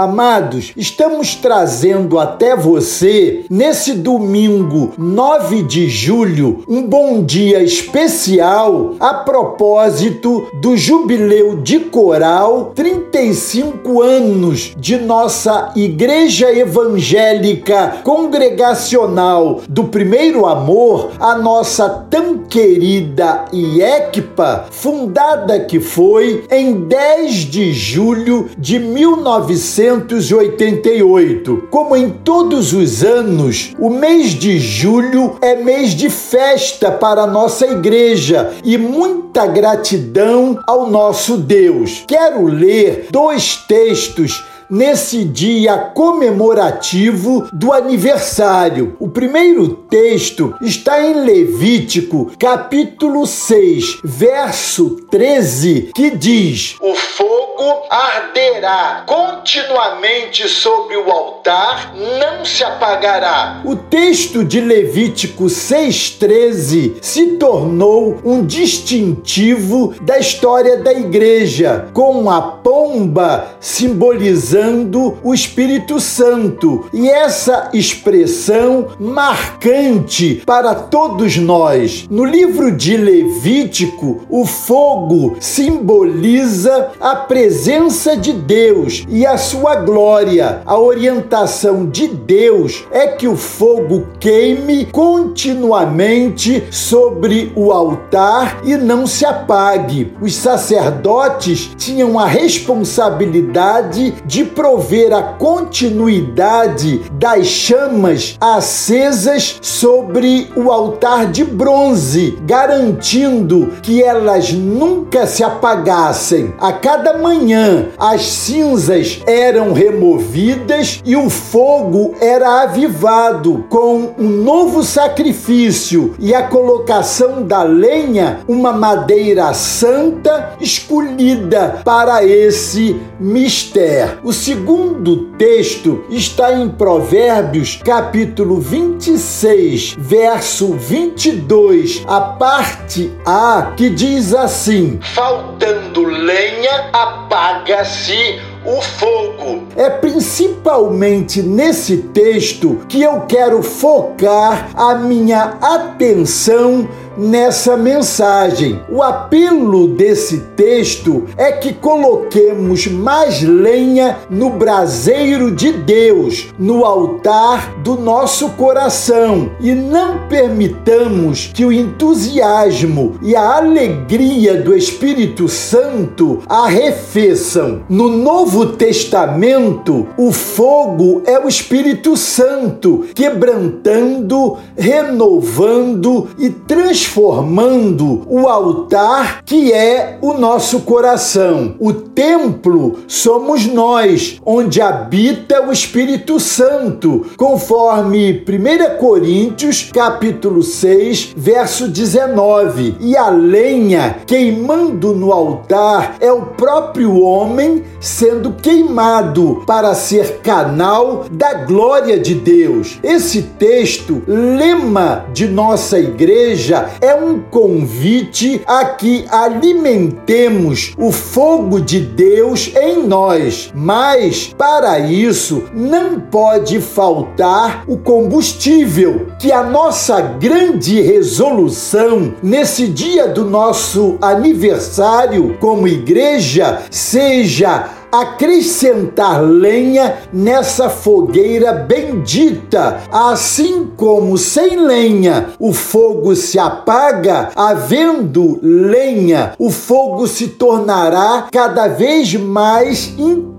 Amados, estamos trazendo até você, nesse domingo 9 de julho, um bom dia especial a propósito do jubileu de coral 35 anos de nossa Igreja Evangélica Congregacional do Primeiro Amor, a nossa tão querida IECPA, fundada que foi em 10 de julho de 1900 1988. Como em todos os anos, o mês de julho é mês de festa para a nossa igreja e muita gratidão ao nosso Deus. Quero ler dois textos nesse dia comemorativo do aniversário. O primeiro texto está em Levítico, capítulo 6, verso 13, que diz: O fogo arderá continuamente sobre o altar, não se apagará. O texto de Levítico 6,13 se tornou um distintivo da história da igreja, com a pomba simbolizando usando o Espírito Santo. E essa expressão marcante para todos nós. No livro de Levítico, o fogo simboliza a presença de Deus e a sua glória. A orientação de Deus é que o fogo queime continuamente sobre o altar e não se apague. Os sacerdotes tinham a responsabilidade de prover a continuidade das chamas acesas sobre o altar de bronze, garantindo que elas nunca se apagassem. A cada manhã, as cinzas eram removidas e o fogo era avivado com um novo sacrifício e a colocação da lenha, uma madeira santa escolhida para esse mistério. O segundo texto está em Provérbios, capítulo 26, verso 22, a parte A, que diz assim: Faltando lenha, apaga-se o fogo. É principalmente nesse texto que eu quero focar a minha atenção nessa mensagem. O apelo desse texto é que coloquemos mais lenha no braseiro de Deus, no altar do nosso coração e não permitamos que o entusiasmo e a alegria do Espírito Santo arrefeçam. No Novo Testamento, o fogo é o Espírito Santo quebrantando, renovando e transformando transformando o altar que é o nosso coração. O templo somos nós, onde habita o Espírito Santo, conforme 1 Coríntios, capítulo 6, verso 19. E a lenha queimando no altar é o próprio homem sendo queimado para ser canal da glória de Deus. Esse texto, lema de nossa igreja, é um convite a que alimentemos o fogo de Deus em nós. Mas, para isso, não pode faltar o combustível, que a nossa grande resolução nesse dia do nosso aniversário como igreja seja acrescentar lenha nessa fogueira bendita. Assim como sem lenha o fogo se apaga, havendo lenha, o fogo se tornará cada vez mais intenso.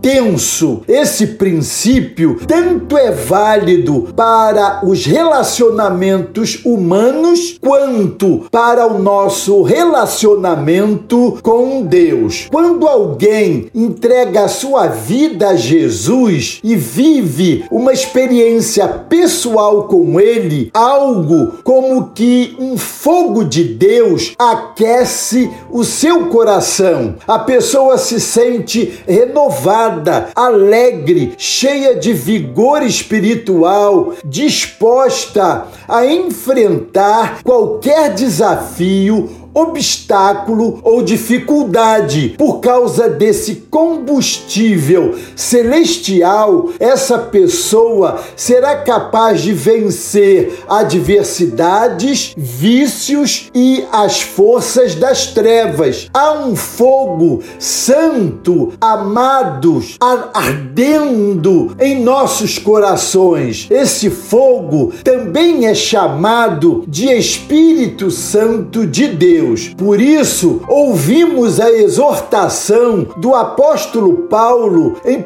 Esse princípio tanto é válido para os relacionamentos humanos quanto para o nosso relacionamento com Deus. Quando alguém entrega a sua vida a Jesus e vive uma experiência pessoal com Ele, algo como que um fogo de Deus aquece o seu coração. A pessoa se sente renovada, alegre, cheia de vigor espiritual, disposta a enfrentar qualquer desafio obstáculo ou dificuldade. Por causa desse combustível celestial, essa pessoa será capaz de vencer adversidades, vícios e as forças das trevas. Há um fogo santo, amados, ardendo em nossos corações. Esse fogo também é chamado de Espírito Santo de Deus. Por isso, ouvimos a exortação do apóstolo Paulo em 1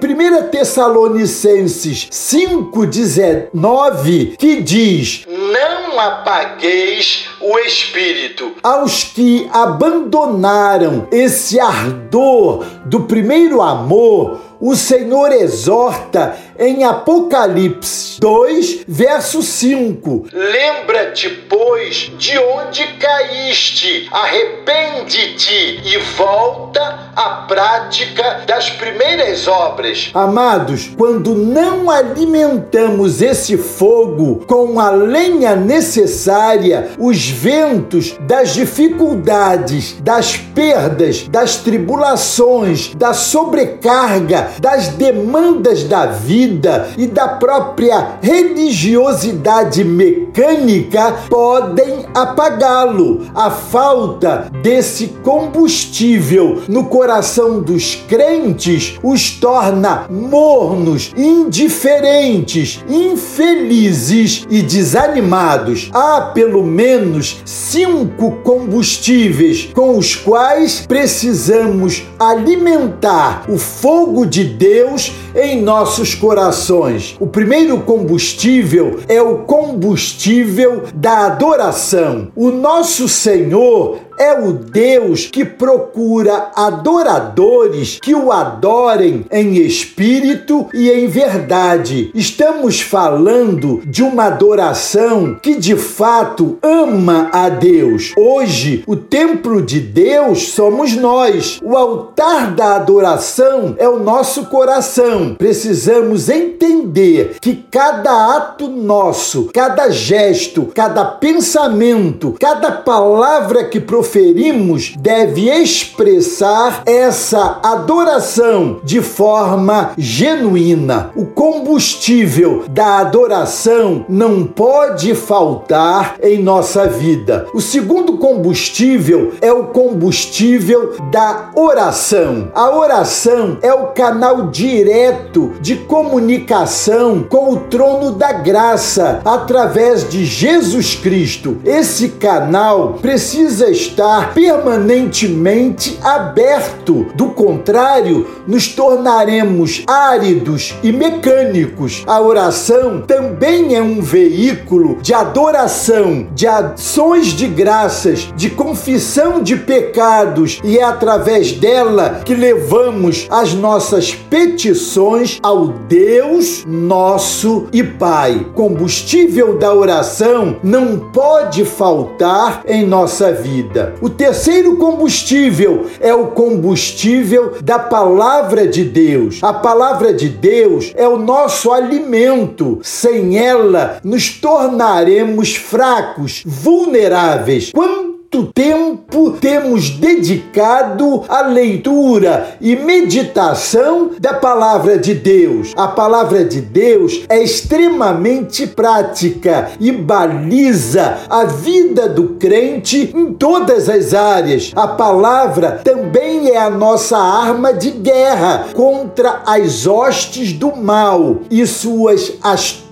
Tessalonicenses 5,19, que diz: Não apagueis o espírito. Aos que abandonaram esse ardor do primeiro amor, o Senhor exorta em Apocalipse 2, verso 5. Lembra-te, pois, de onde caíste, arrepende-te e volta à prática das primeiras obras. Amados, quando não alimentamos esse fogo com a lenha necessária, os ventos das dificuldades, das perdas, das tribulações, da sobrecarga, das demandas da vida, e da própria religiosidade mecânica podem apagá-lo. A falta desse combustível no coração dos crentes os torna mornos, indiferentes, infelizes e desanimados. Há pelo menos cinco combustíveis com os quais precisamos alimentar o fogo de Deus em nossos corações. O primeiro combustível é o combustível da adoração. O nosso Senhor é o Deus que procura adoradores que o adorem em espírito e em verdade. Estamos falando de uma adoração que de fato ama a Deus. Hoje, o templo de Deus somos nós. O altar da adoração é o nosso coração. Precisamos entender que cada ato nosso, cada gesto, cada pensamento, cada palavra que proferimos, proferimos deve expressar essa adoração de forma genuína. O combustível da adoração não pode faltar em nossa vida. O segundo combustível é o combustível da oração. A oração é o canal direto de comunicação com o trono da graça através de Jesus Cristo. Esse canal precisa estar estar permanentemente aberto. Do contrário, nos tornaremos áridos e mecânicos. A oração também é um veículo de adoração, de ações de graças, de confissão de pecados e é através dela que levamos as nossas petições ao Deus nosso e Pai. Combustível da oração não pode faltar em nossa vida. O terceiro combustível é o combustível da palavra de Deus. A palavra de Deus é o nosso alimento. Sem ela, nos tornaremos fracos, vulneráveis. Quando tempo temos dedicado à leitura e meditação da palavra de Deus. A palavra de Deus é extremamente prática e baliza a vida do crente em todas as áreas. A palavra também é a nossa arma de guerra contra as hostes do mal e suas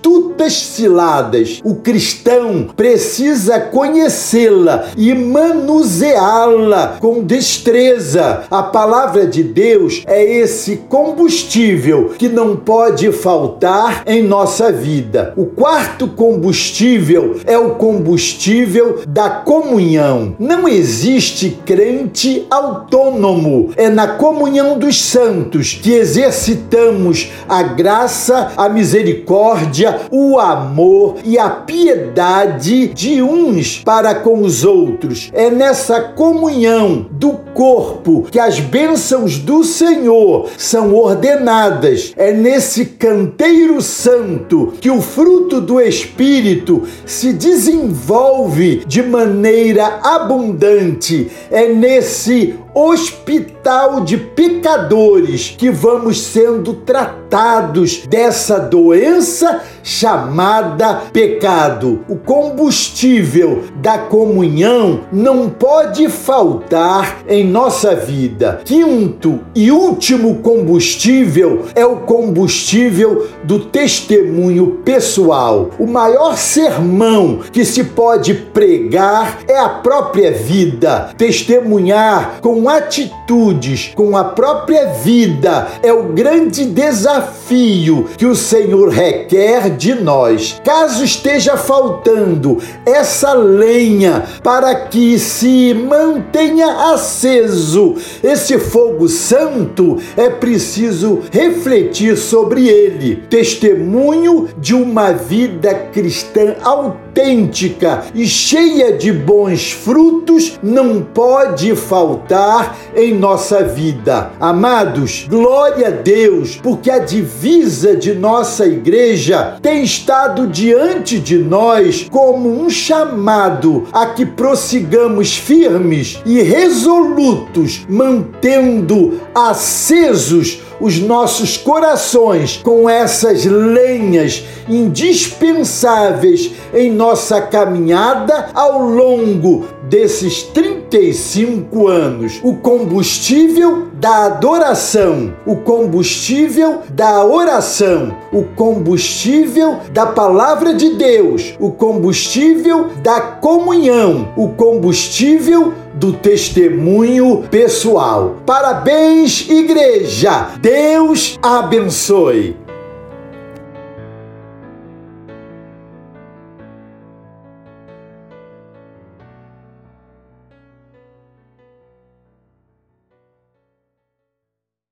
astutas ciladas. O cristão precisa conhecê-la e manuseá-la com destreza. A palavra de Deus é esse combustível que não pode faltar em nossa vida. O quarto combustível é o combustível da comunhão. Não existe crente autônomo. É na comunhão dos santos que exercitamos a graça, a misericórdia, o amor e a piedade de uns para com os outros. É nessa comunhão do corpo que as bênçãos do Senhor são ordenadas. É nesse canteiro santo que o fruto do Espírito se desenvolve de maneira abundante. É nesse hospital de pecadores que vamos sendo tratados dessa doença chamada pecado. O combustível da comunhão não pode faltar em nossa vida. Quinto e último combustível é o combustível do testemunho pessoal. O maior sermão que se pode pregar é a própria vida. Testemunhar com atitudes, com a própria vida, é o grande desafio que o Senhor requer de nós. Caso esteja faltando essa lenha para que se mantenha aceso esse fogo santo, é preciso refletir sobre ele. Testemunho de uma vida cristã autêntica e cheia de bons frutos não pode faltar em nossa vida. Amados, glória a Deus, porque a divisa de nossa igreja tem estado diante de nós como um chamado a que prossigamos firmes e resolutos, mantendo acesos os nossos corações com essas lenhas indispensáveis em nossa caminhada ao longo desses 35 anos. O combustível da adoração, o combustível da oração, o combustível da palavra de Deus, o combustível da comunhão, o combustível do testemunho pessoal. Parabéns, igreja! Deus abençoe!